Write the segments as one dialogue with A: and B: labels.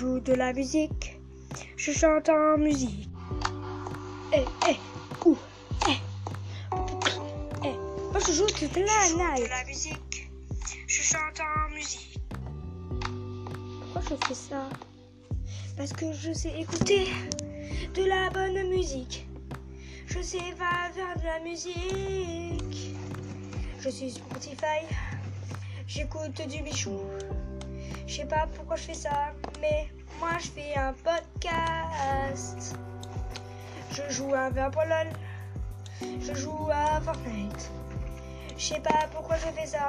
A: de la musique. Je chante en musique. Eh, eh, ouh, eh. Eh, moi je joue de la
B: de la musique. Je chante en musique.
A: Pourquoi je fais ça? Parce que je sais écouter de la bonne musique. Je sais pas faire de la musique. Je suis Spotify. J'écoute du bichou. Je sais pas pourquoi je fais ça, mais moi je fais un podcast. Je joue à Verpolol. Je joue à Fortnite. Je sais pas pourquoi je fais ça.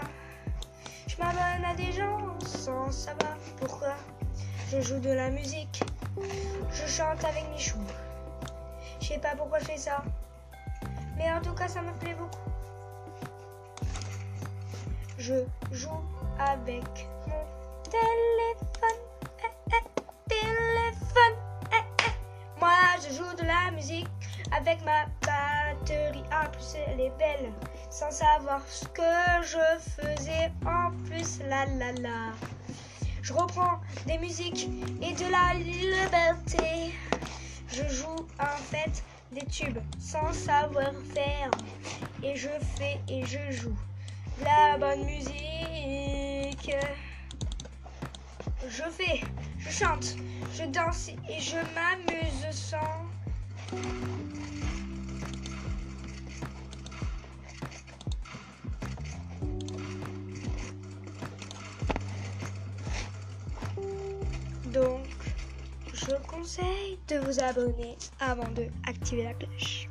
A: Je m'abonne à des gens sans savoir pourquoi. Je joue de la musique. Je chante avec Michou. Je sais pas pourquoi je fais ça. Mais en tout cas, ça me plaît beaucoup. Je joue avec mon avec ma batterie. En plus, elle est belle. Sans savoir ce que je faisais en plus. La la la. Je reprends des musiques et de la liberté. Je joue en fait des tubes sans savoir faire. Et je fais et je joue la bonne musique. Je fais, je chante, je danse et je m'amuse sans. Donc, je conseille de vous abonner avant de activer la cloche.